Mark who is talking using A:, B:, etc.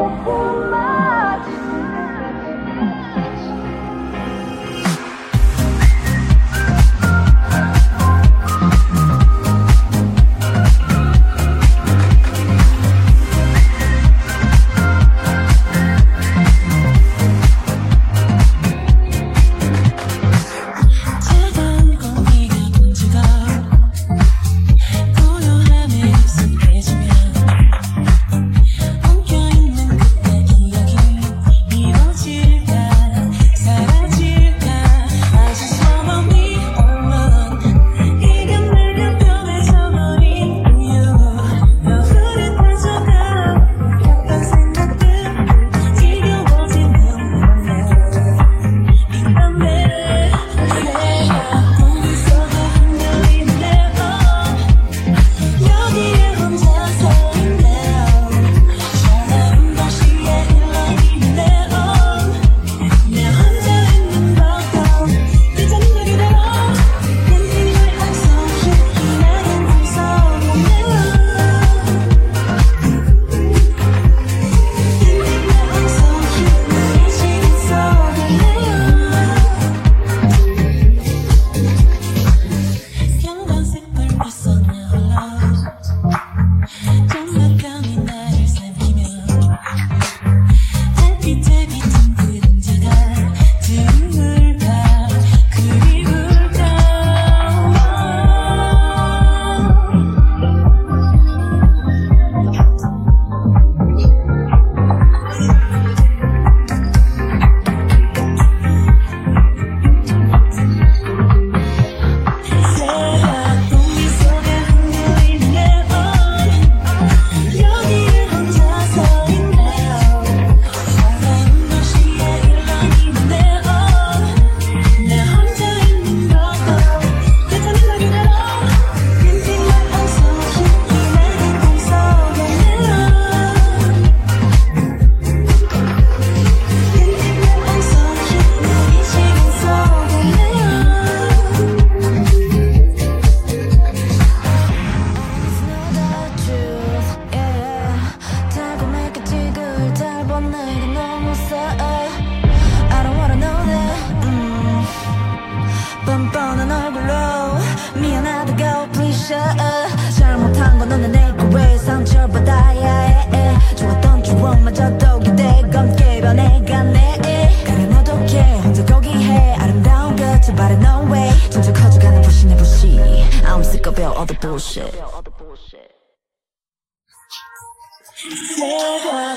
A: 我。 너는 내게 왜 상처받아야 해 좋았던 추억마저도 기대감 깨변해가네. 그래 너도 걔 혼자 거기 해. 아름다운 끝을 바래 no way. 점점 커져가는 부신의 부시. I'm sick of all the bullshit. 내가